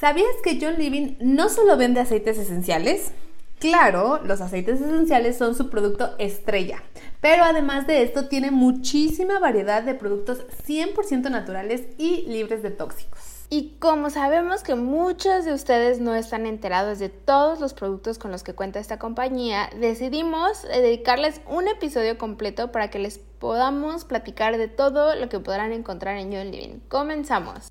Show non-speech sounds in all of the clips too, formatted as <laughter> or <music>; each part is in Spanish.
¿Sabías que John Living no solo vende aceites esenciales? Claro, los aceites esenciales son su producto estrella, pero además de esto tiene muchísima variedad de productos 100% naturales y libres de tóxicos. Y como sabemos que muchos de ustedes no están enterados de todos los productos con los que cuenta esta compañía, decidimos dedicarles un episodio completo para que les podamos platicar de todo lo que podrán encontrar en John Living. Comenzamos.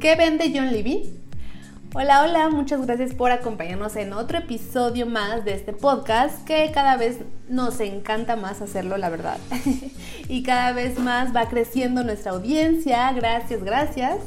¿Qué vende John Levy? Hola, hola, muchas gracias por acompañarnos en otro episodio más de este podcast que cada vez nos encanta más hacerlo, la verdad. <laughs> y cada vez más va creciendo nuestra audiencia. Gracias, gracias.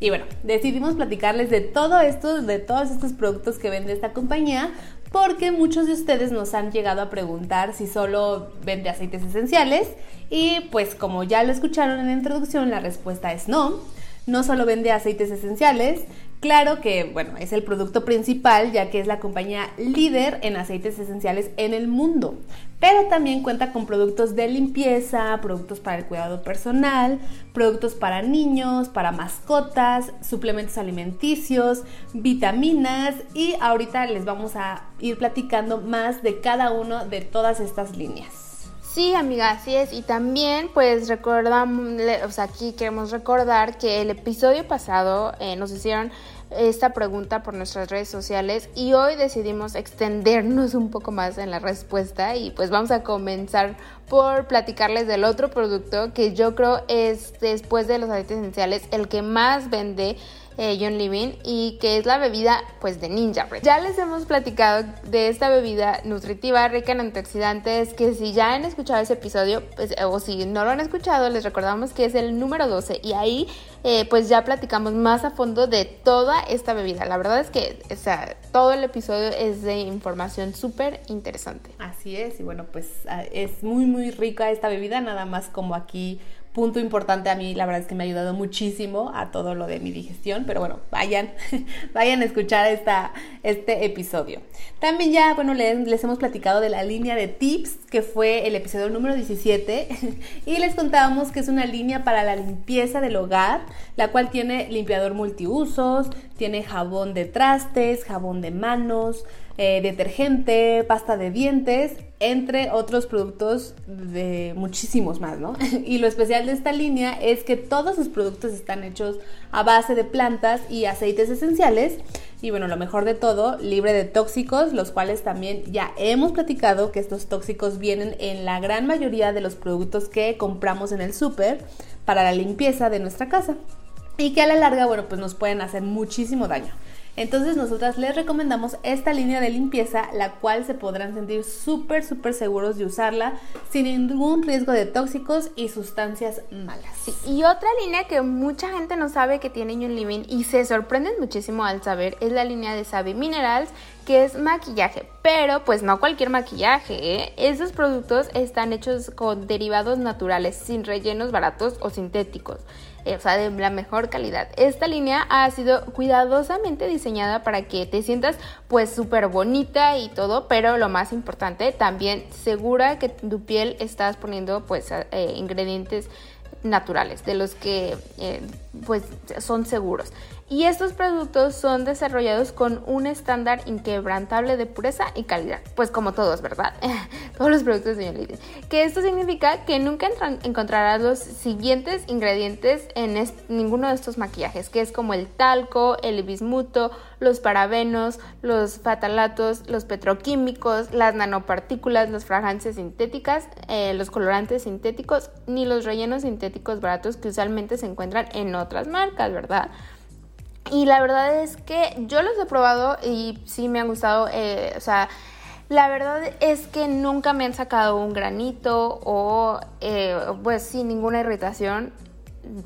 Y bueno, decidimos platicarles de todo esto, de todos estos productos que vende esta compañía, porque muchos de ustedes nos han llegado a preguntar si solo vende aceites esenciales. Y pues como ya lo escucharon en la introducción, la respuesta es no no solo vende aceites esenciales, claro que, bueno, es el producto principal ya que es la compañía líder en aceites esenciales en el mundo, pero también cuenta con productos de limpieza, productos para el cuidado personal, productos para niños, para mascotas, suplementos alimenticios, vitaminas y ahorita les vamos a ir platicando más de cada uno de todas estas líneas. Sí, amiga, así es. Y también, pues, recordamos, o sea, aquí queremos recordar que el episodio pasado eh, nos hicieron esta pregunta por nuestras redes sociales y hoy decidimos extendernos un poco más en la respuesta y pues vamos a comenzar por platicarles del otro producto que yo creo es después de los aceites esenciales el que más vende eh, John Living y que es la bebida pues de Ninja Bread. Ya les hemos platicado de esta bebida nutritiva rica en antioxidantes que si ya han escuchado ese episodio pues, o si no lo han escuchado les recordamos que es el número 12 y ahí eh, pues ya platicamos más a fondo de toda esta bebida. La verdad es que o sea, todo el episodio es de información súper interesante. Así es y bueno pues ah, es muy muy rica esta bebida nada más como aquí punto importante a mí, la verdad es que me ha ayudado muchísimo a todo lo de mi digestión, pero bueno, vayan, <laughs> vayan a escuchar esta, este episodio. También ya, bueno, les, les, hemos platicado de la línea de tips, que fue el episodio número 17, <laughs> y les contábamos que es una línea para la limpieza del hogar, la cual tiene limpiador multiusos, tiene jabón de trastes, jabón de manos, eh, detergente, pasta de dientes, entre otros productos de muchísimos más, ¿no? <laughs> y lo especial de esta línea es que todos sus productos están hechos a base de plantas y aceites esenciales. Y bueno, lo mejor de todo, libre de tóxicos, los cuales también ya hemos platicado que estos tóxicos vienen en la gran mayoría de los productos que compramos en el súper para la limpieza de nuestra casa. Y que a la larga, bueno, pues nos pueden hacer muchísimo daño. Entonces nosotras les recomendamos esta línea de limpieza, la cual se podrán sentir súper, súper seguros de usarla sin ningún riesgo de tóxicos y sustancias malas. y otra línea que mucha gente no sabe que tiene Young Living y se sorprenden muchísimo al saber es la línea de Savi Minerals, que es maquillaje, pero pues no cualquier maquillaje, ¿eh? Esos productos están hechos con derivados naturales, sin rellenos baratos o sintéticos. Eh, o sea, de la mejor calidad. Esta línea ha sido cuidadosamente diseñada para que te sientas pues súper bonita y todo, pero lo más importante, también segura que tu piel estás poniendo pues eh, ingredientes naturales, de los que eh, pues son seguros. Y estos productos son desarrollados con un estándar inquebrantable de pureza y calidad. Pues como todos, ¿verdad? <laughs> todos los productos de John Que esto significa que nunca encontrarás los siguientes ingredientes en ninguno de estos maquillajes, que es como el talco, el bismuto, los parabenos, los fatalatos, los petroquímicos, las nanopartículas, las fragancias sintéticas, eh, los colorantes sintéticos, ni los rellenos sintéticos baratos que usualmente se encuentran en otras marcas, ¿verdad? Y la verdad es que yo los he probado y sí me han gustado, eh, o sea, La verdad es que nunca me han sacado un granito o eh, pues sin ninguna irritación,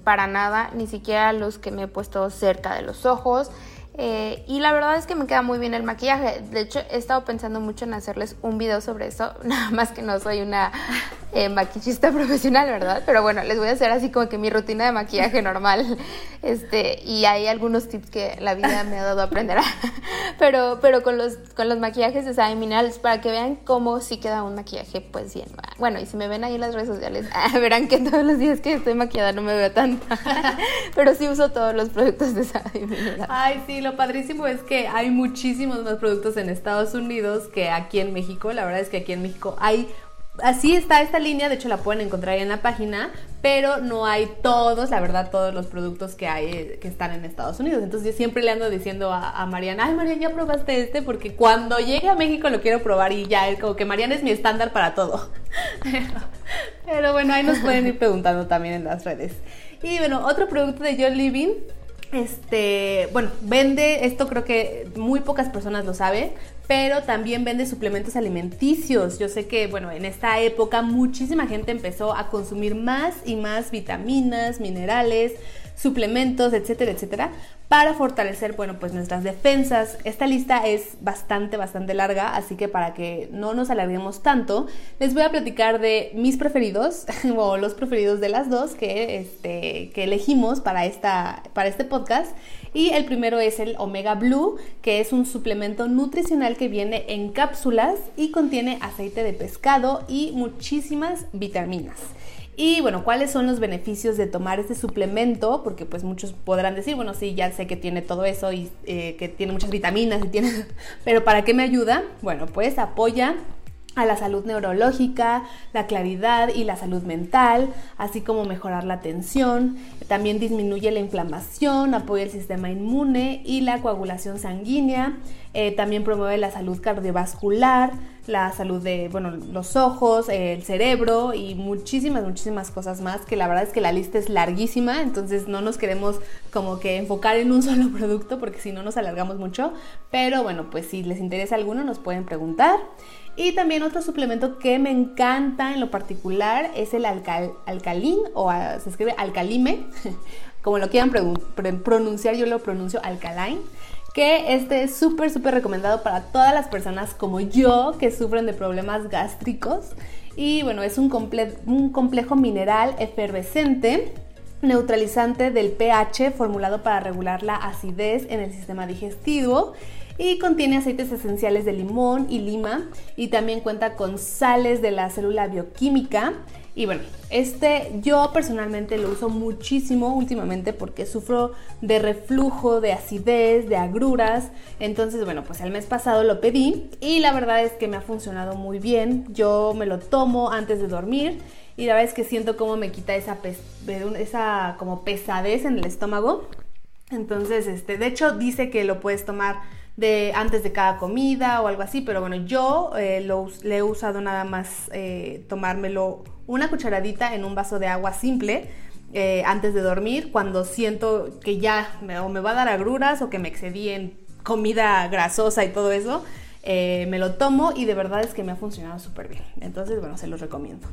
para nada, ni siquiera los que me he puesto cerca de los ojos. Eh, y la verdad es que me queda muy bien el maquillaje. De hecho, he estado pensando mucho en hacerles un video sobre eso. <laughs> Nada más que no soy una eh, maquillista <laughs> profesional, ¿verdad? Pero bueno, les voy a hacer así como que mi rutina de maquillaje normal. Este, y hay algunos tips que la vida me ha dado a aprender. <laughs> pero pero con, los, con los maquillajes de Sabe Minerals para que vean cómo sí queda un maquillaje pues bien. Bueno, y si me ven ahí en las redes sociales, <laughs> verán que todos los días que estoy maquillada no me veo tanto. pero sí uso todos los productos de Sabe Minerals. Ay, sí, lo padrísimo es que hay muchísimos más productos en Estados Unidos que aquí en México. La verdad es que aquí en México hay así está esta línea, de hecho la pueden encontrar ahí en la página, pero no hay todos, la verdad, todos los productos que hay eh, que están en Estados Unidos. Entonces yo siempre le ando diciendo a, Mariana, ay Mariana, ya probaste este, porque cuando llegue a México lo quiero probar y ya, es como que Mariana es mi estándar para todo. <laughs> pero, bueno, ahí nos pueden ir preguntando también en las redes. Y bueno, otro producto de John Living este, bueno, vende, esto creo que muy pocas personas lo saben, pero también vende suplementos alimenticios. Yo sé que, bueno, en esta época muchísima gente empezó a consumir más y más vitaminas, minerales, suplementos, etcétera, etcétera, para fortalecer, bueno, pues nuestras defensas. Esta lista es bastante, bastante larga, así que para que no nos alarguemos tanto, les voy a platicar de mis preferidos, <laughs> o los preferidos de las dos que, este, que elegimos para, esta, para este podcast. Y el primero es el Omega Blue, que es un suplemento nutricional que viene en cápsulas y contiene aceite de pescado y muchísimas vitaminas. Y bueno, ¿cuáles son los beneficios de tomar este suplemento? Porque pues muchos podrán decir, bueno, sí, ya sé que tiene todo eso y eh, que tiene muchas vitaminas y tiene... <laughs> Pero ¿para qué me ayuda? Bueno, pues apoya a la salud neurológica, la claridad y la salud mental, así como mejorar la atención. También disminuye la inflamación, apoya el sistema inmune y la coagulación sanguínea. Eh, también promueve la salud cardiovascular, la salud de bueno, los ojos, el cerebro y muchísimas, muchísimas cosas más, que la verdad es que la lista es larguísima, entonces no nos queremos como que enfocar en un <laughs> solo producto porque si no nos alargamos mucho, pero bueno, pues si les interesa alguno nos pueden preguntar. Y también otro suplemento que me encanta en lo particular es el alcal alcalín o se escribe alcalime, <laughs> como lo quieran pronunciar, yo lo pronuncio alcaline que este es súper, súper recomendado para todas las personas como yo que sufren de problemas gástricos. Y bueno, es un, un complejo mineral efervescente neutralizante del pH formulado para regular la acidez en el sistema digestivo y contiene aceites esenciales de limón y lima y también cuenta con sales de la célula bioquímica. Y bueno, este yo personalmente lo uso muchísimo últimamente porque sufro de reflujo, de acidez, de agruras. Entonces, bueno, pues el mes pasado lo pedí y la verdad es que me ha funcionado muy bien. Yo me lo tomo antes de dormir y la verdad es que siento como me quita esa, esa como pesadez en el estómago. Entonces, este, de hecho dice que lo puedes tomar de antes de cada comida o algo así, pero bueno, yo eh, lo, le he usado nada más eh, tomármelo una cucharadita en un vaso de agua simple eh, antes de dormir cuando siento que ya me, o me va a dar agruras o que me excedí en comida grasosa y todo eso. me lo tomo y de verdad es que me ha funcionado súper bien. Entonces, bueno, se los recomiendo.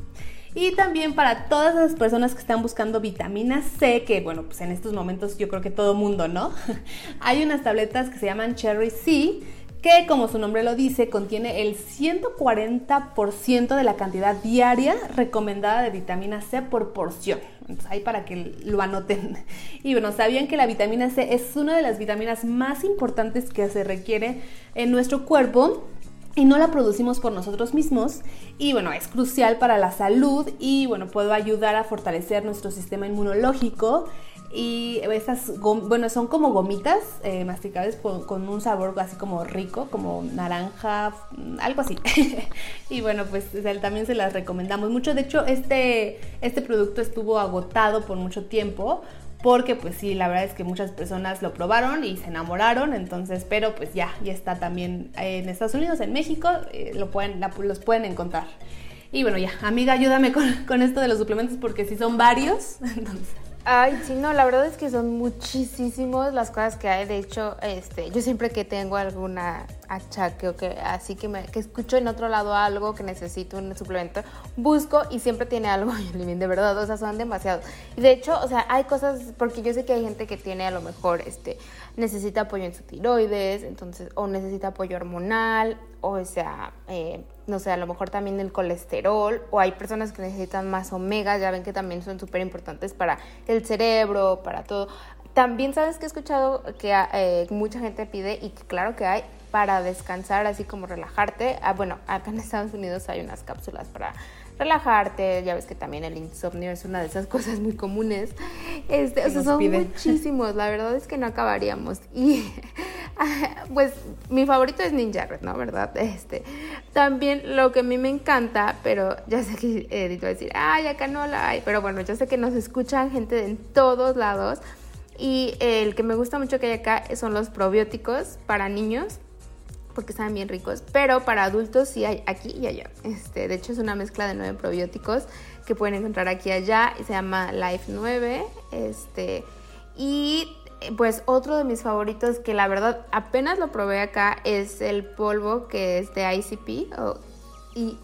Y también para todas las personas que están buscando vitamina C, que bueno, pues en estos momentos yo creo que todo mundo, ¿no? <laughs> Hay unas tabletas que se llaman Cherry C, que como su nombre lo dice, contiene el 140% de la cantidad diaria recomendada de vitamina C por porción. Ahí para que lo anoten. <laughs> Y bueno, ¿sabían que la vitamina C es una de las vitaminas más importantes que se requiere en nuestro cuerpo? Y no la producimos por nosotros mismos y bueno, es crucial para la salud y bueno, puede ayudar a fortalecer nuestro sistema inmunológico y estas, bueno, son como gomitas eh, masticables con, un sabor así como rico, como naranja, algo así. <laughs> y bueno, pues también se las recomendamos mucho. De hecho, este, este producto estuvo agotado por mucho tiempo porque pues sí, la verdad es que muchas personas lo probaron y se enamoraron, entonces, pero pues ya, ya está también en Estados Unidos, en México, eh, lo pueden, los pueden encontrar. Y bueno, ya, amiga, ayúdame con, con esto de los suplementos porque si son varios, <laughs> entonces... Ay, sí, no, la verdad es que son muchísimos las cosas que hay. De hecho, este, yo siempre que tengo alguna achaque o que así que, me, que escucho en otro lado algo que necesito un suplemento, busco y siempre tiene algo <laughs> de verdad, o sea, son demasiados. Y de hecho, o sea, hay cosas, porque yo sé que hay gente que tiene a lo mejor, este, necesita apoyo en su tiroides, entonces, o necesita apoyo hormonal, o, sea, eh, no sé, a lo mejor también el colesterol, o hay personas que necesitan más omegas, ya ven que también son súper importantes para el cerebro, para todo. También sabes que he escuchado que eh, mucha gente pide y que claro que hay para descansar, así como relajarte. Ah, bueno, acá en Estados Unidos hay unas cápsulas para relajarte. Ya ves que también el insomnio es una de esas <laughs> cosas muy comunes. Este, o sea, son muchísimos. La verdad es que no acabaríamos. Y <laughs> pues mi favorito es Ninja Red, ¿no? ¿Verdad? Este, también lo que a mí me encanta, pero ya sé que Edith va a decir, ay, acá no la hay. Pero bueno, yo sé que nos escuchan gente en todos lados. Y el que me gusta mucho que hay acá son los probióticos para niños porque saben bien ricos, pero para adultos sí hay aquí y allá. Este, de hecho es una mezcla de nueve probióticos que pueden encontrar aquí y allá y se llama Life 9. Este, y pues otro de mis favoritos que la verdad apenas lo probé acá es el polvo que es de ICP o y,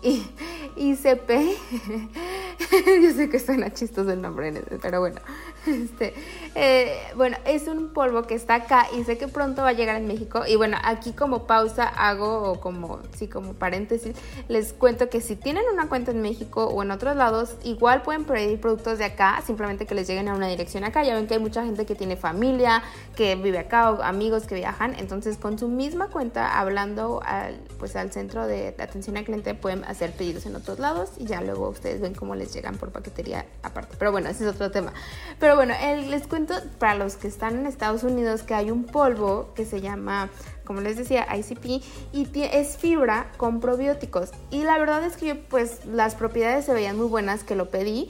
ICP. <laughs> Yo sé que suena chistoso el nombre, pero bueno. <laughs> Este, eh, bueno, es un polvo que está acá y sé que pronto va a llegar en México. Y bueno, aquí como pausa hago, o como, sí, como paréntesis, les cuento que si tienen una cuenta en México o en otros lados, igual pueden pedir productos de acá, simplemente que les lleguen a una dirección acá. Ya ven que hay mucha gente que tiene familia, que vive acá, o amigos que viajan. Entonces, con su misma cuenta, hablando al, pues, al centro de atención al cliente, pueden hacer pedidos en otros lados y ya luego ustedes ven cómo les llegan por paquetería aparte. Pero bueno, ese es otro tema. Pero bueno, les cuento para los que están en Estados Unidos que hay un polvo que se llama, como les decía, ICP y es fibra con probióticos. Y la verdad es que pues las propiedades se veían muy buenas que lo pedí.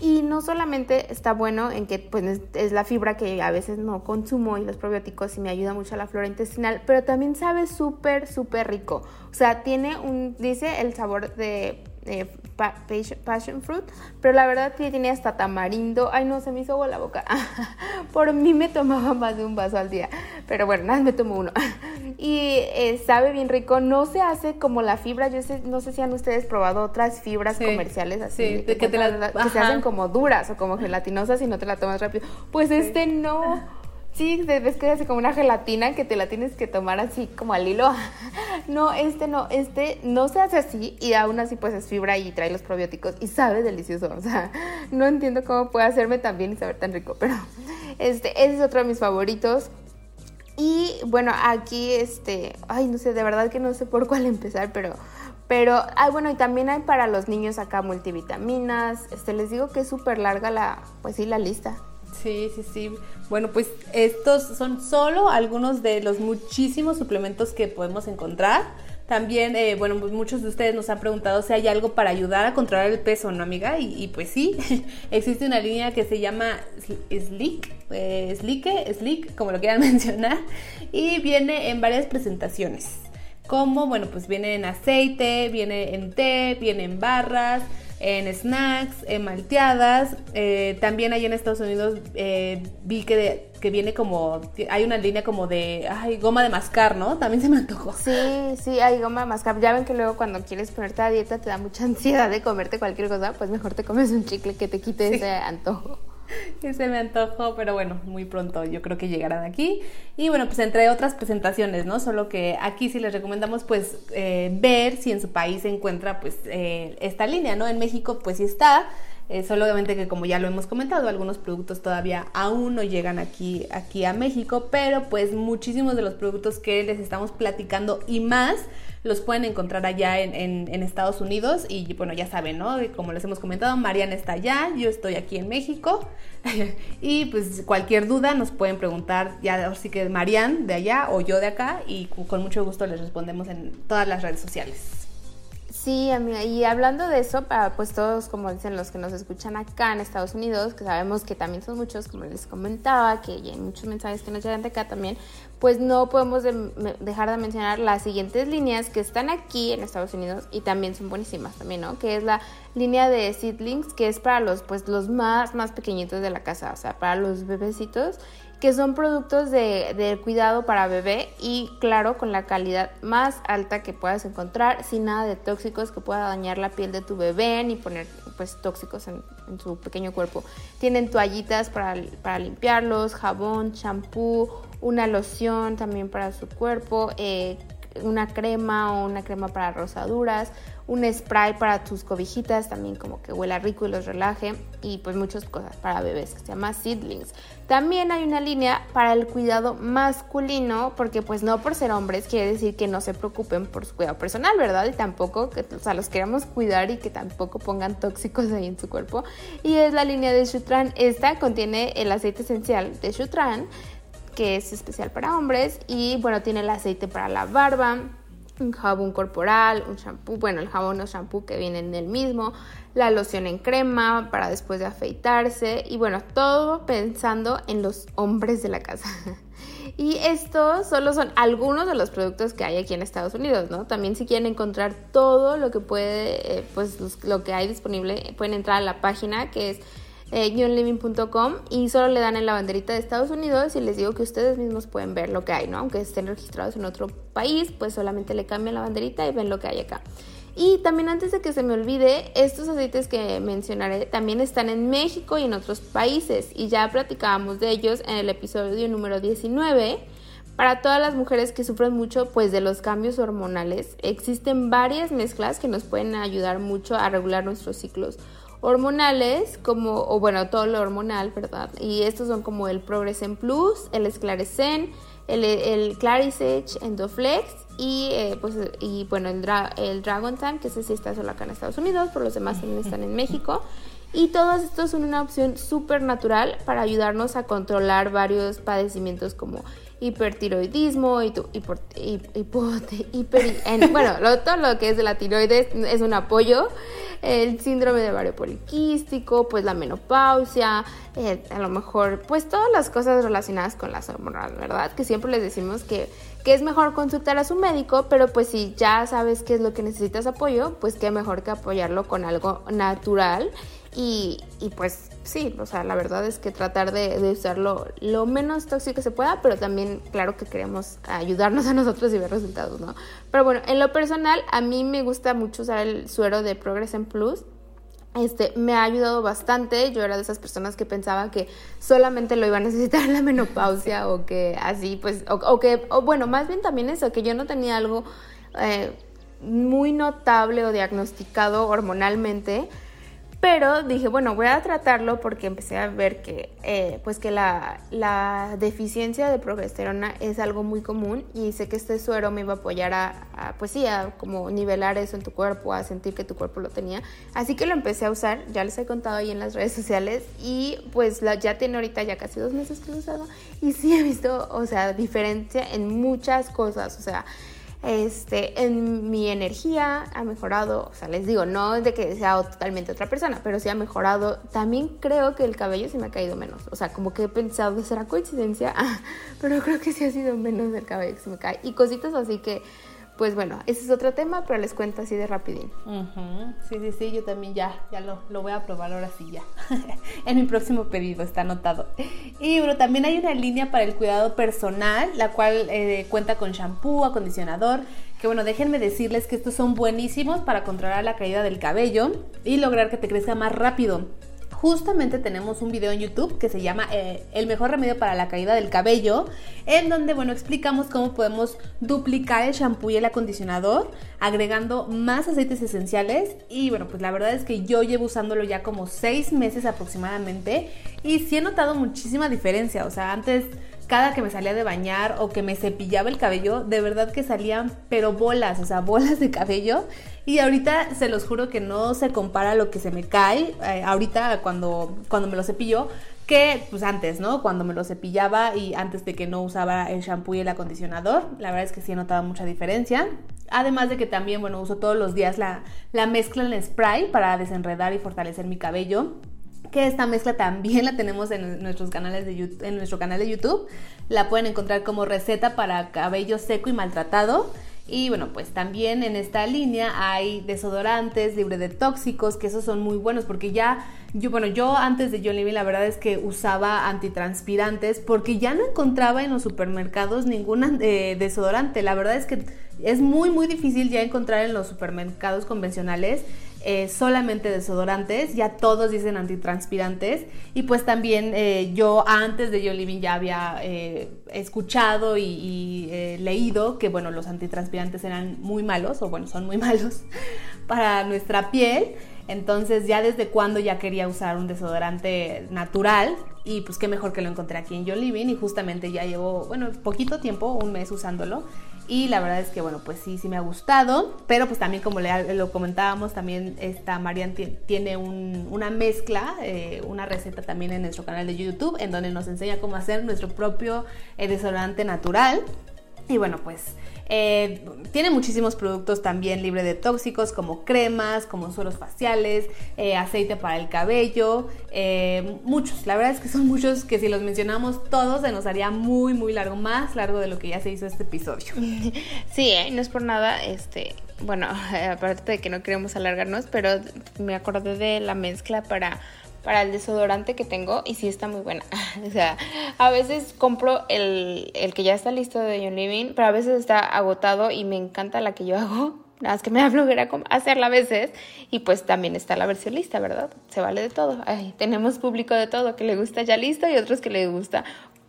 Y no solamente está bueno en que pues, es la fibra que a veces no consumo y los probióticos y me ayuda mucho a la flora intestinal, pero también sabe súper, súper rico. O sea, tiene un, dice el sabor de eh, passion fruit, pero la verdad que tiene hasta tamarindo. Ay, no, se me hizo agua la boca. <laughs> Por mí me tomaba más de un vaso al día, pero bueno, nada, me tomo uno. <laughs> Y eh, sabe bien rico, no se hace como la fibra. Yo sé, no sé si han ustedes probado otras fibras comerciales así, que, te se hacen como duras o como gelatinosas y no te la tomas rápido. Pues este no Sí, ves que hace como una gelatina que te la tienes que tomar así como al hilo. <laughs> No, este no, este no se hace así y aún así pues es fibra y trae los probióticos y sabe delicioso. O sea, <laughs> no entiendo cómo puede hacerme tan bien y saber tan rico, pero <laughs> este, ese es otro de mis favoritos. Y bueno, aquí este, ay, no sé, de verdad que no sé por cuál empezar, pero pero, ay, bueno, y también hay para los niños acá multivitaminas. Este, les digo que es súper larga la, pues sí, la lista. Sí, sí, sí. Bueno, pues estos son solo algunos de los muchísimos suplementos que podemos encontrar. También, eh, bueno, pues muchos de ustedes nos han preguntado si hay algo para ayudar a controlar el peso, ¿no, amiga? Y, pues sí, <laughs> existe una línea que se llama Sleek, eh, Sleek, como lo quieran <laughs> mencionar, y viene en varias presentaciones. Como, bueno, pues viene en aceite, viene en té, viene en barras, en snacks, en malteadas. Eh, también ahí en Estados Unidos eh, vi que, que viene como, hay una línea como de, ay, goma de mascar, ¿no? También se me antojó. Sí, sí, hay goma de mascar. Ya ven que luego cuando quieres ponerte a dieta te da mucha <laughs> ansiedad de comerte cualquier cosa, pues mejor te comes un chicle que te quite ese antojo. <laughs> que se me antojó, pero bueno, muy pronto yo creo que llegarán aquí. Y bueno, pues entre otras presentaciones, ¿no? Solo que aquí sí les recomendamos pues eh, ver si en su país se encuentra pues eh, esta línea, ¿no? En México pues sí está, eh, solamente que como ya lo hemos comentado, algunos productos todavía aún no llegan aquí, aquí a México, pero pues muchísimos de los productos que les estamos platicando y más los pueden encontrar allá en, Estados Unidos y bueno, ya saben, ¿no? Como les hemos comentado, Mariana está allá, yo estoy aquí en México <laughs> y pues cualquier duda nos pueden preguntar ya así que Marian de allá o yo de acá y con mucho gusto les respondemos en todas las redes sociales. Sí, amiga, y hablando de eso, para pues todos, como dicen los que nos escuchan acá en Estados Unidos, que sabemos que también son muchos, como les comentaba, que hay muchos mensajes que nos llegan de acá también, pues no podemos dejar de mencionar las siguientes líneas que están aquí en Estados Unidos y también son buenísimas también, ¿no? Que es la línea de seedlings, que es para los, pues, los más, más pequeñitos de la casa, o sea, para los bebecitos que son productos de, cuidado para bebé y claro, con la calidad más alta que puedas encontrar, sin nada de tóxicos que pueda dañar la piel de tu bebé ni poner pues tóxicos en, su pequeño cuerpo. Tienen toallitas para, para limpiarlos, jabón, champú, una loción también para su cuerpo, eh, una crema o una crema para rosaduras, un spray para tus cobijitas, también como que huela rico y los relaje, y pues muchas cosas para bebés que se llama Seedlings. También hay una línea para el cuidado masculino, porque pues no por ser hombres quiere decir que no se preocupen por su cuidado personal, ¿verdad? Y tampoco que, o sea, los queramos cuidar y que tampoco pongan tóxicos ahí en su cuerpo. Y es la línea de Shutran. Esta contiene el aceite esencial de Shutran, que es especial para hombres, y bueno, tiene el aceite para la barba, un jabón corporal, un shampoo, bueno, el jabón o shampoo que viene en el mismo, la loción en crema para después de afeitarse y bueno, todo pensando en los hombres de la casa. <laughs> Y estos solo son algunos de los productos que hay aquí en Estados Unidos, ¿no? También si quieren encontrar todo lo que puede, eh, pues lo que hay disponible, pueden entrar a la página que es eh, y solo le dan en la banderita de Estados Unidos y les digo que ustedes mismos pueden ver lo que hay, ¿no? Aunque estén registrados en otro país, pues solamente le cambian la banderita y ven lo que hay acá. Y también antes de que se me olvide, estos aceites que mencionaré también están en México y en otros países y ya platicábamos de ellos en el episodio número 19. Para todas las mujeres que sufren mucho pues de los cambios hormonales, existen varias mezclas que nos pueden ayudar mucho a regular nuestros ciclos hormonales, como, o bueno, todo lo hormonal, ¿verdad? Y estos son como el Progresen Plus, el Esclarecen, el, el Clarisage, Endoflex y, eh, pues, y bueno, el, Dragon Tank, que ese sí está solo acá en Estados Unidos, por los demás también están en México. Y todos estos son una opción súper natural para ayudarnos a controlar varios padecimientos como hipertiroidismo, y, <laughs> bueno, todo lo que es de la tiroides es un apoyo, el síndrome de ovario poliquístico, pues la menopausia, eh, a lo mejor, pues todas las cosas relacionadas con las hormonas, ¿verdad? Que siempre les decimos que, que es mejor consultar a su médico, pero pues si ya sabes qué es lo que necesitas apoyo, pues qué mejor que apoyarlo con algo natural y, y pues sí, o sea, la verdad es que tratar de, usarlo lo menos tóxico que se pueda, pero también, claro que queremos ayudarnos a nosotros y ver resultados, ¿no? Pero bueno, en lo personal, a mí me gusta mucho usar el suero de Progress Plus. Este, me ha ayudado bastante. Yo era de esas personas que pensaba que solamente lo iba a necesitar en la menopausia o que así, pues, o, que, o bueno, más bien también eso, que yo no tenía algo eh, muy notable o diagnosticado hormonalmente pero dije, bueno, voy a tratarlo porque empecé a ver que, eh, pues que la, la, deficiencia de progesterona es algo muy común y sé que este suero me iba a apoyar a, pues sí, a como nivelar eso en tu cuerpo, a sentir que tu cuerpo lo tenía. Así que lo empecé a usar, ya les he contado ahí en las redes sociales y pues ya tiene ahorita ya casi dos meses que lo he usado y sí he visto, o sea, diferencia en muchas cosas, o sea, este, en mi energía ha mejorado, o sea, les digo, no es de que sea totalmente otra persona, pero sí ha mejorado. También creo que el cabello se me ha caído menos, o sea, como que he pensado, ¿será coincidencia? <laughs> pero creo que sí ha sido menos el cabello que se me cae. Y cositas así que pues bueno, ese es otro tema, pero les cuento así de rapidín. Sí, sí, sí, yo también ya, ya lo, lo voy a probar ahora sí ya. <laughs> en mi próximo pedido está anotado. Y bueno, también hay una línea para el cuidado personal, la cual eh, cuenta con shampoo, acondicionador, que bueno, déjenme decirles que estos son buenísimos para controlar la caída del cabello y lograr que te crezca más rápido justamente tenemos un video en YouTube que se llama eh, El mejor remedio para la caída del cabello, en donde, bueno, explicamos cómo podemos duplicar el shampoo y el acondicionador, agregando más aceites esenciales. Y bueno, pues la verdad es que yo llevo usándolo ya como seis meses aproximadamente y sí he notado muchísima diferencia. O sea, antes cada que me salía de bañar o que me cepillaba el cabello, de verdad que salían pero bolas, o sea, <laughs> bolas de cabello. Y ahorita se los juro que no se compara lo que se me cae eh, ahorita cuando, cuando me lo cepillo que pues antes, ¿no? Cuando me lo cepillaba y antes de que no usaba el shampoo y el acondicionador. La verdad es que sí he notado mucha diferencia. Además de que también, bueno, uso todos los días la, la mezcla en spray para desenredar y fortalecer mi cabello que esta mezcla también la tenemos en nuestros canales de en nuestro canal de YouTube. La pueden encontrar como receta para cabello seco y maltratado. Y bueno, pues también en esta línea hay desodorantes libre de tóxicos, que esos son muy buenos porque ya Yo, bueno, yo antes de John Living la verdad es que usaba antitranspirantes porque ya no encontraba en los supermercados ningún eh, desodorante. La verdad es que es muy, muy difícil ya encontrar en los supermercados convencionales eh, solamente desodorantes, ya todos dicen antitranspirantes y pues también eh, yo antes de John Living ya había escuchado y, leído que bueno los antitranspirantes eran muy malos o bueno son muy <laughs> malos para nuestra piel. Entonces ya desde cuando ya quería usar un desodorante natural y pues qué mejor que lo encontré aquí en John Living y justamente ya llevo, bueno, poquito tiempo, un mes usándolo y la verdad es que bueno, pues sí, sí me ha gustado, pero pues también como lo comentábamos, también esta Marian tiene una mezcla, eh, una receta también en nuestro canal de YouTube en donde nos enseña cómo hacer nuestro propio eh, desodorante natural. Y bueno, pues eh, tiene muchísimos productos también libre de tóxicos, como cremas, como suelos faciales, eh, aceite para el cabello, eh, muchos. La verdad es que son muchos que si los mencionamos todos se nos haría muy, muy largo, más largo de lo que ya se hizo este episodio. <laughs> Sí, no es por nada, este, bueno, <laughs> aparte de que no queremos alargarnos, pero me acordé de la mezcla para para el desodorante que tengo y sí está muy buena. <laughs> o sea, a veces compro el, que ya está listo de John Living, pero a veces está agotado y me encanta la que yo hago. <laughs> Nada más que me <laughs> da flojera hacerla a veces. Y pues también está la versión lista, ¿verdad? Se vale de todo. Ay, tenemos público de todo que le gusta ya listo y otros que le gusta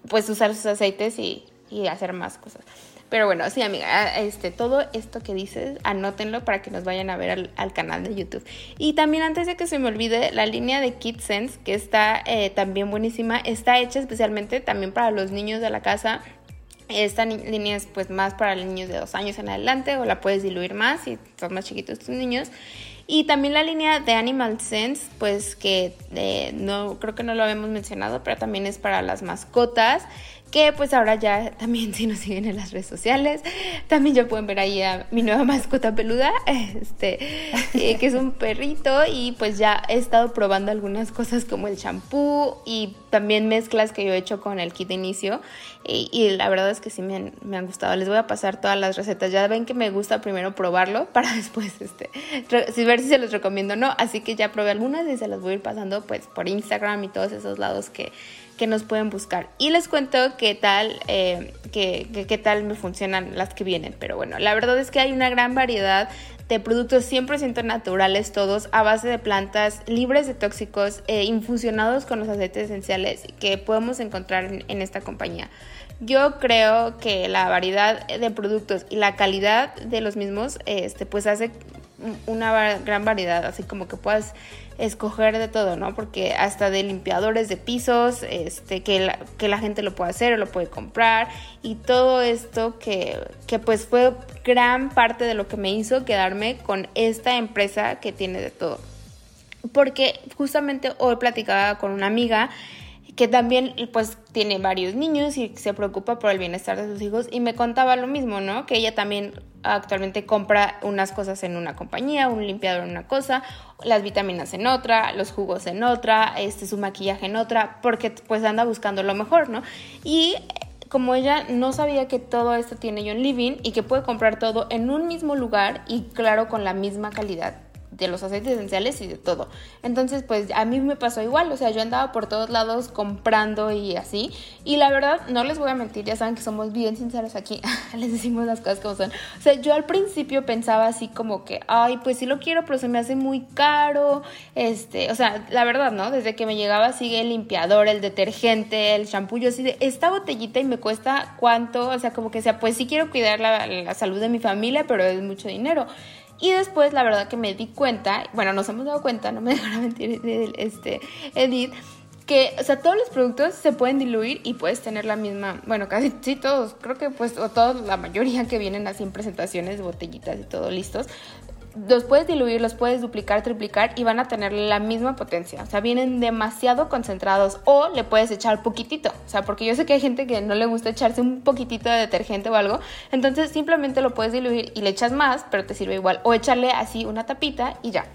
pues usar sus aceites y, y hacer más cosas. Pero bueno, sí, amiga, este, todo esto que dices, anótenlo para que nos vayan a ver al, canal de YouTube. Y también antes de que se me olvide, la línea de KidSense, que está eh, también buenísima, está hecha especialmente también para los niños de la casa. Esta línea es pues más para niños de dos años en adelante o la puedes diluir más si son más chiquitos tus niños. Y también la línea de Animal Sense, pues que eh, no creo que no lo habíamos mencionado, pero también es para las mascotas que pues ahora ya también <laughs> si nos siguen en las redes sociales, también ya pueden ver ahí a mi nueva mascota peluda, este, eh, que es un <laughs> perrito y pues ya he estado probando algunas cosas como el champú y también mezclas que yo he hecho con el kit de inicio y, la verdad es que sí me han, me han, gustado. Les voy a pasar todas las recetas. Ya ven que me gusta primero probarlo <laughs> para después este, ver si se los recomiendo o no. Así que ya probé algunas y se las voy a ir pasando pues por Instagram y todos esos lados que que nos pueden buscar. Y les cuento qué tal, eh, qué, tal me funcionan las que vienen. Pero bueno, la verdad es que hay una gran variedad de productos 100% naturales, todos a base de plantas libres de tóxicos, e infusionados con los aceites esenciales que podemos encontrar en, esta compañía. Yo creo que la variedad de productos y la calidad de los mismos, este, pues hace una gran variedad, así como que puedas escoger de todo, ¿no? Porque hasta de limpiadores de pisos, este, que la, que la gente lo puede hacer o lo puede comprar y todo esto que, que pues fue gran parte de lo que me hizo quedarme con esta empresa que tiene de todo. Porque justamente hoy platicaba con una amiga que también pues tiene varios niños y se preocupa por el bienestar de sus hijos y me contaba lo mismo, ¿no? Que ella también actualmente compra unas cosas en una compañía, un limpiador en una cosa, las vitaminas en otra, los jugos en otra, este su maquillaje en otra, porque pues anda buscando lo mejor, ¿no? Y como ella no sabía que todo esto tiene John Living y que puede comprar todo en un mismo lugar y claro con la misma calidad de los aceites esenciales y de todo. Entonces, pues a mí me pasó igual, o sea, yo andaba por todos lados comprando y así. Y la verdad, no les voy a mentir, ya saben que somos bien sinceros aquí, <laughs> les decimos las cosas como son. O sea, yo al principio pensaba así como que, ay, pues sí lo quiero, pero se me hace muy caro. Este, o sea, la verdad, ¿no? Desde que me llegaba sigue el limpiador, el detergente, el shampoo, yo así de, esta botellita y me cuesta cuánto, o sea, como que sea, pues sí quiero cuidar la, la salud de mi familia, pero es mucho dinero. Y después, la verdad que me di cuenta, bueno, nos hemos dado cuenta, no me <laughs> dejará mentir este, Edith, que, o sea, todos los productos se pueden diluir y puedes tener la misma, bueno, casi sí todos, creo que pues, o todos, la mayoría que vienen así en presentaciones, botellitas y todo listos, los puedes diluir, los puedes duplicar, triplicar y van a tener la misma potencia. O sea, vienen demasiado concentrados o le puedes echar poquitito. O sea, porque yo sé que hay gente que no le gusta echarse un poquitito de detergente o algo. Entonces simplemente lo puedes diluir y le echas más, pero te sirve igual. O echarle así una tapita y ya.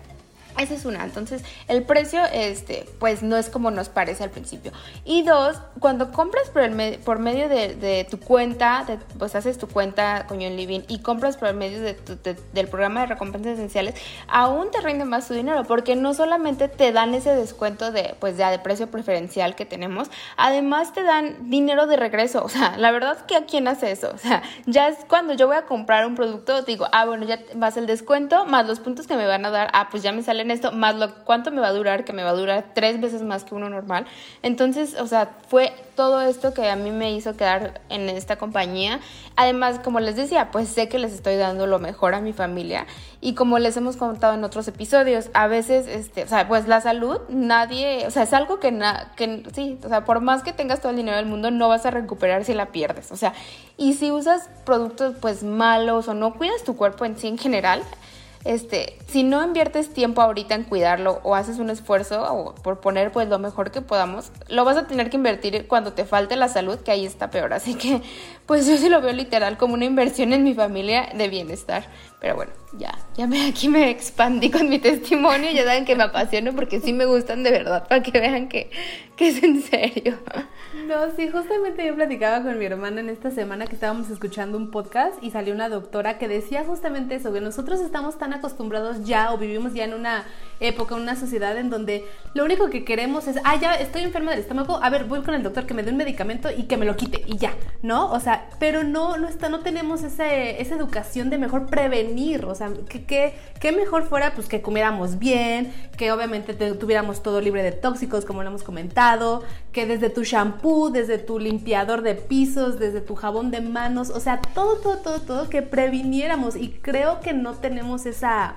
Esa es una. Entonces, el precio, este, pues no es como nos parece al principio. Y dos, cuando compras por, el por medio de, tu cuenta, pues haces tu cuenta con Living y compras por el medio de del programa de recompensas esenciales, aún te rinde más tu dinero, porque no solamente te dan ese descuento de, pues de precio preferencial que tenemos, además te dan dinero de regreso. O sea, la verdad que a quién hace eso. O sea, ya es cuando yo voy a comprar un producto, digo, ah, bueno, ya vas el descuento, más los puntos que me van a dar, ah, pues ya me salen esto, más lo cuánto me va a durar, que me va a durar tres veces más que uno normal. Entonces, o sea, fue todo esto que a mí me hizo quedar en esta compañía. Además, como les decía, pues sé que les estoy dando lo mejor a mi familia y como les hemos contado en otros episodios, a veces, este, o sea, pues la salud, nadie, o sea, es algo que, que sí, o sea, por más que tengas todo el dinero del mundo, no vas a recuperar si la pierdes, o sea, y si usas productos pues malos o no cuidas tu cuerpo en sí en general, este, si no inviertes tiempo ahorita en cuidarlo o haces un esfuerzo o por poner pues lo mejor que podamos, lo vas a tener que invertir cuando te falte la salud, que ahí está peor. Así que pues yo sí lo veo literal como una inversión en mi familia de bienestar. Pero bueno, ya, ya me, aquí me expandí con mi testimonio, ya saben que me apasiono porque sí me gustan de verdad, para que vean que, que es en serio. No, sí, justamente yo platicaba con mi hermana en esta semana que estábamos escuchando un podcast y salió una doctora que decía justamente eso, que nosotros estamos tan acostumbrados ya o vivimos ya en una época, una sociedad en donde lo único que queremos es, ah, ya estoy enferma del estómago, a ver, voy con el doctor que me dé un medicamento y que me lo quite y ya, ¿no? O sea, pero no, no, está, no tenemos ese, esa educación de mejor prevenir, o sea, que, que, mejor fuera pues que comiéramos bien, que obviamente tuviéramos todo libre de tóxicos, como lo hemos comentado, que desde tu shampoo, desde tu limpiador de pisos, desde tu jabón de manos, o sea, todo, todo, todo, todo, que previniéramos. Y creo que no tenemos esa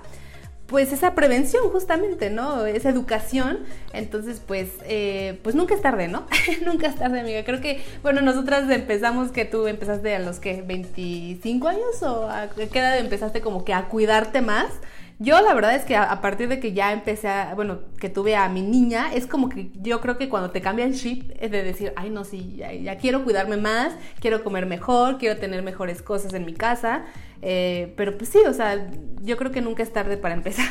pues esa prevención justamente, ¿no? Esa educación. Entonces, pues, eh, pues nunca es tarde, ¿no? <laughs> nunca es tarde, amiga. Creo que, bueno, nosotras empezamos que tú empezaste a los que 25 años o a qué edad empezaste como que a cuidarte más. Yo la verdad es que a, partir de que ya empecé a, bueno, que tuve a mi niña, es como que yo creo que cuando te cambia el chip es de decir, ay no, sí, ya, quiero cuidarme más, quiero comer mejor, quiero tener mejores cosas en mi casa, eh, pero pues sí, o sea, yo creo que nunca es tarde para empezar.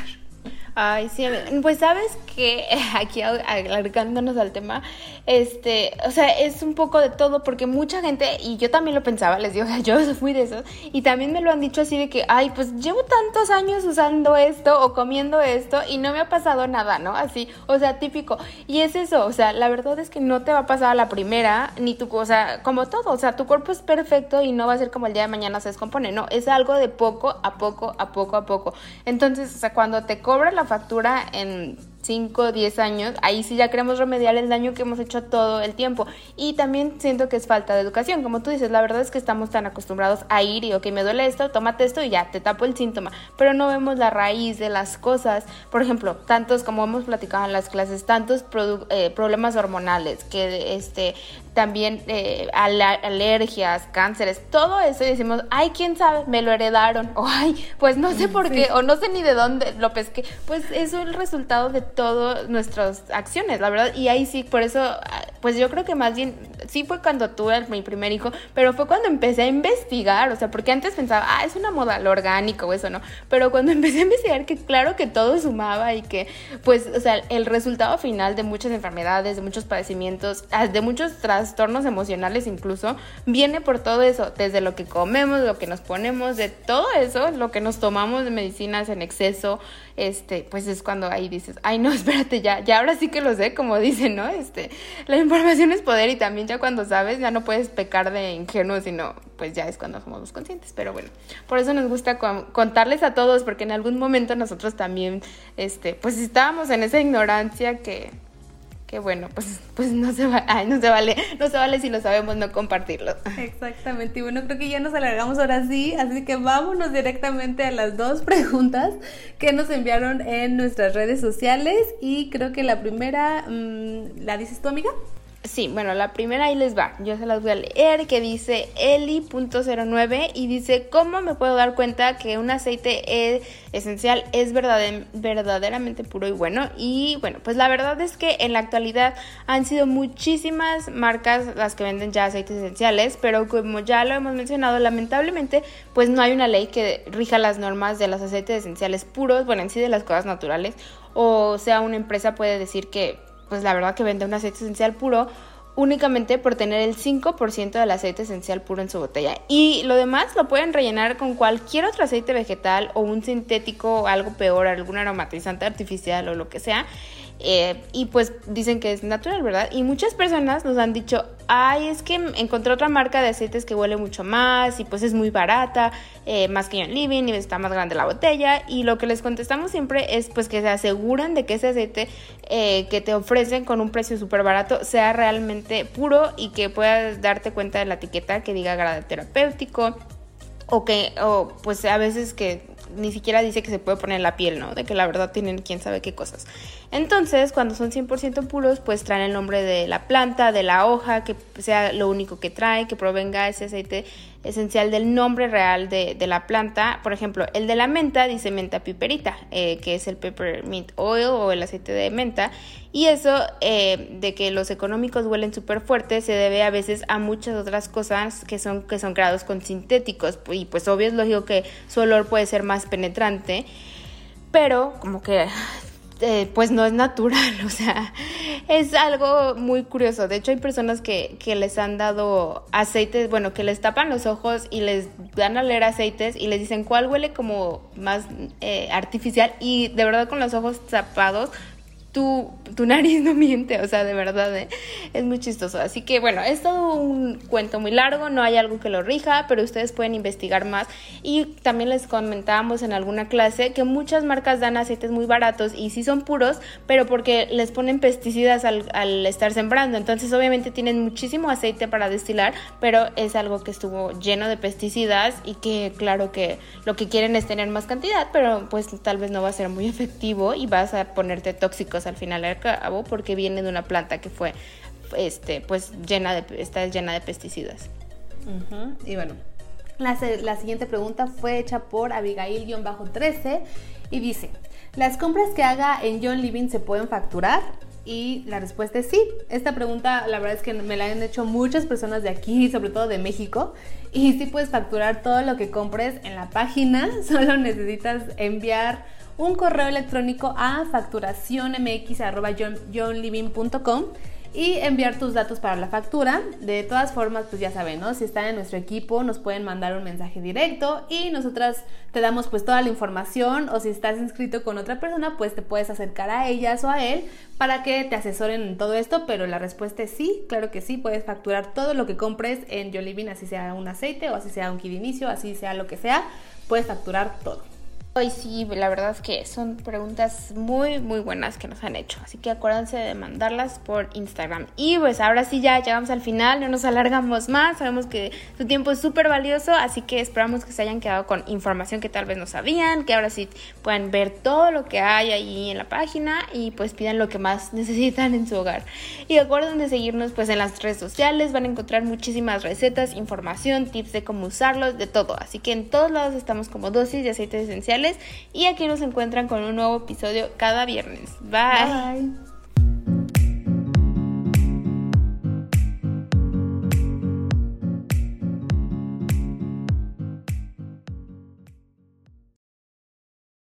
Ay, sí, pues sabes que <laughs> aquí alargándonos al tema, este, o sea, es un poco de todo porque mucha gente, y yo también lo pensaba, les digo, <laughs> yo fui de esos, y también me lo han dicho así de que, ay, pues llevo tantos años usando esto o comiendo esto y no me ha pasado nada, ¿no? Así, o sea, típico. Y es eso, o sea, la verdad es que no te va a pasar a la primera, ni tu cosa, como todo, o sea, tu cuerpo es perfecto y no va a ser como el día de mañana se descompone, no, es algo de poco a poco, a poco a poco. Entonces, o sea, cuando te cobra la factura en 5, 10 años, ahí sí ya queremos remediar el daño que hemos hecho todo el tiempo. Y también siento que es falta de educación. Como tú dices, la verdad es que estamos tan acostumbrados a ir y, ok, me duele esto, tómate esto y ya, te tapo el síntoma. Pero no vemos la raíz de las cosas. Por ejemplo, tantos, como hemos platicado en las clases, tantos eh, problemas hormonales, que este, también eh, alergias, cánceres, todo eso y decimos, ay, quién sabe, me lo heredaron, <laughs> o ay, pues no sé por qué, o no sé ni de dónde lo pesqué. Pues eso es el resultado de todas nuestras acciones, la verdad, y ahí sí, por eso, pues yo creo que más bien, sí fue cuando tuve mi primer hijo, pero fue cuando empecé a investigar, o sea, porque antes pensaba, ah, es una moda, lo orgánico o eso, ¿no? Pero cuando <laughs> empecé a investigar que claro que todo sumaba y que, pues, o sea, el resultado final de muchas enfermedades, de muchos padecimientos, ah, de muchos trastornos emocionales incluso, viene por todo eso, desde lo que comemos, lo que nos ponemos, de todo eso, lo que nos tomamos de medicinas en exceso, este, pues es cuando ahí dices, ay no, <laughs> espérate, ya, ya ahora sí que lo sé, como dicen, ¿no? Este, la información es poder y también ya cuando sabes, ya no puedes pecar de ingenuo, sino pues ya es cuando somos conscientes. Pero bueno, por eso nos gusta contarles a todos, porque en algún momento nosotros también, este, pues estábamos en esa ignorancia que, que bueno, pues, pues no se va, no se vale, no se vale si lo sabemos no compartirlo. Exactamente, y bueno, creo que ya nos alargamos ahora sí, así que vámonos directamente a las dos preguntas que nos enviaron en nuestras redes sociales y creo que la primera, mm, ¿la dices tu amiga? Sí, bueno, la primera ahí les va. Yo se las voy a leer que dice Eli.09 y dice, ¿cómo me puedo dar cuenta que un aceite esencial es verdaderamente puro y bueno? Y bueno, pues la verdad es que en la actualidad han sido muchísimas marcas las que venden ya aceites esenciales, pero como ya lo hemos mencionado, lamentablemente pues no hay una ley que rija las normas de los aceites esenciales puros, bueno, en sí de las cosas naturales, o sea, una empresa puede decir que pues la verdad que vende un aceite esencial puro únicamente por tener el 5% del aceite esencial puro en su botella. Y lo demás lo pueden rellenar con cualquier otro aceite vegetal o un sintético, algo peor, algún aromatizante artificial o lo que sea. Eh, y pues dicen que es natural, ¿verdad? Y muchas personas nos han dicho, ay, es que encontré otra marca de aceites que huele mucho más y pues es muy barata, eh, más que John Living y está más grande la botella. Y lo que les contestamos siempre es pues que se aseguran de que ese aceite eh, que te ofrecen con un precio súper barato sea realmente puro y que puedas darte cuenta de la etiqueta que diga grado terapéutico o que, o pues a veces que ni siquiera dice que se puede poner la piel, ¿no? De que la verdad tienen quién sabe qué cosas. Entonces, cuando son 100% puros, pues traen el nombre de la planta, de la hoja, que sea lo único que trae, que provenga ese aceite esencial del nombre real de, la planta. Por ejemplo, el de la menta dice menta piperita, eh, que es el peppermint oil o el aceite de menta. Y eso eh, de que los económicos huelen súper fuerte se debe a veces a muchas otras cosas que son, que son creados con sintéticos. Y pues obvio es lógico que su olor puede ser más penetrante. Pero como que eh, pues no es natural, <laughs> o sea, es algo muy curioso. De hecho, hay personas que, que, les han dado aceites, bueno, que les tapan los ojos y les dan a leer aceites y les dicen cuál huele como más eh, artificial y de verdad con los ojos tapados tu, tu, nariz no miente, o sea, de verdad, ¿eh? es muy chistoso. Así que bueno, es todo un cuento muy largo, no hay algo que lo rija, pero ustedes pueden investigar más. Y también les comentábamos en alguna clase que muchas marcas dan aceites muy baratos y sí son puros, pero porque les ponen pesticidas al, al estar sembrando. Entonces obviamente tienen muchísimo aceite para destilar, pero es algo que estuvo lleno de pesticidas y que claro que lo que quieren es tener más cantidad, pero pues tal vez no va a ser muy efectivo y vas a ponerte tóxicos al final al cabo porque viene de una planta que fue este pues llena de está llena de pesticidas. Y bueno, la, la, siguiente pregunta fue hecha por Abigail-13 y dice, ¿las compras que haga en John Living se pueden facturar? Y la respuesta es sí. Esta pregunta la verdad es que me la han hecho muchas personas de aquí, sobre todo de México. Y sí puedes facturar todo lo que compres en la página. <laughs> Solo necesitas enviar un correo electrónico a facturacionmx.johnliving.com y enviar tus datos para la factura. De todas formas, pues ya saben, ¿no? Si están en nuestro equipo, nos pueden mandar un mensaje directo y nosotras te damos pues toda la información o si estás inscrito con otra persona, pues te puedes acercar a ellas o a él para que te asesoren en todo esto, pero la respuesta es sí, claro que sí, puedes facturar todo lo que compres en Living, así sea un aceite o así sea un kit de inicio, así sea lo que sea, puedes facturar todo. Y sí, la verdad es que son preguntas muy, muy buenas que nos han hecho. Así que acuérdense de mandarlas por Instagram. Y pues ahora sí ya llegamos al final, no nos alargamos más. Sabemos que su tiempo es súper valioso, así que esperamos que se hayan quedado con información que tal vez no sabían, que ahora sí puedan ver todo lo que hay ahí en la página y pues pidan lo que más necesitan en su hogar. Y acuérdense de seguirnos pues en las redes sociales, van a encontrar muchísimas recetas, información, tips de cómo usarlos, de todo. Así que en todos lados estamos como dosis de aceites esenciales y aquí nos encuentran con un nuevo episodio cada viernes. Bye.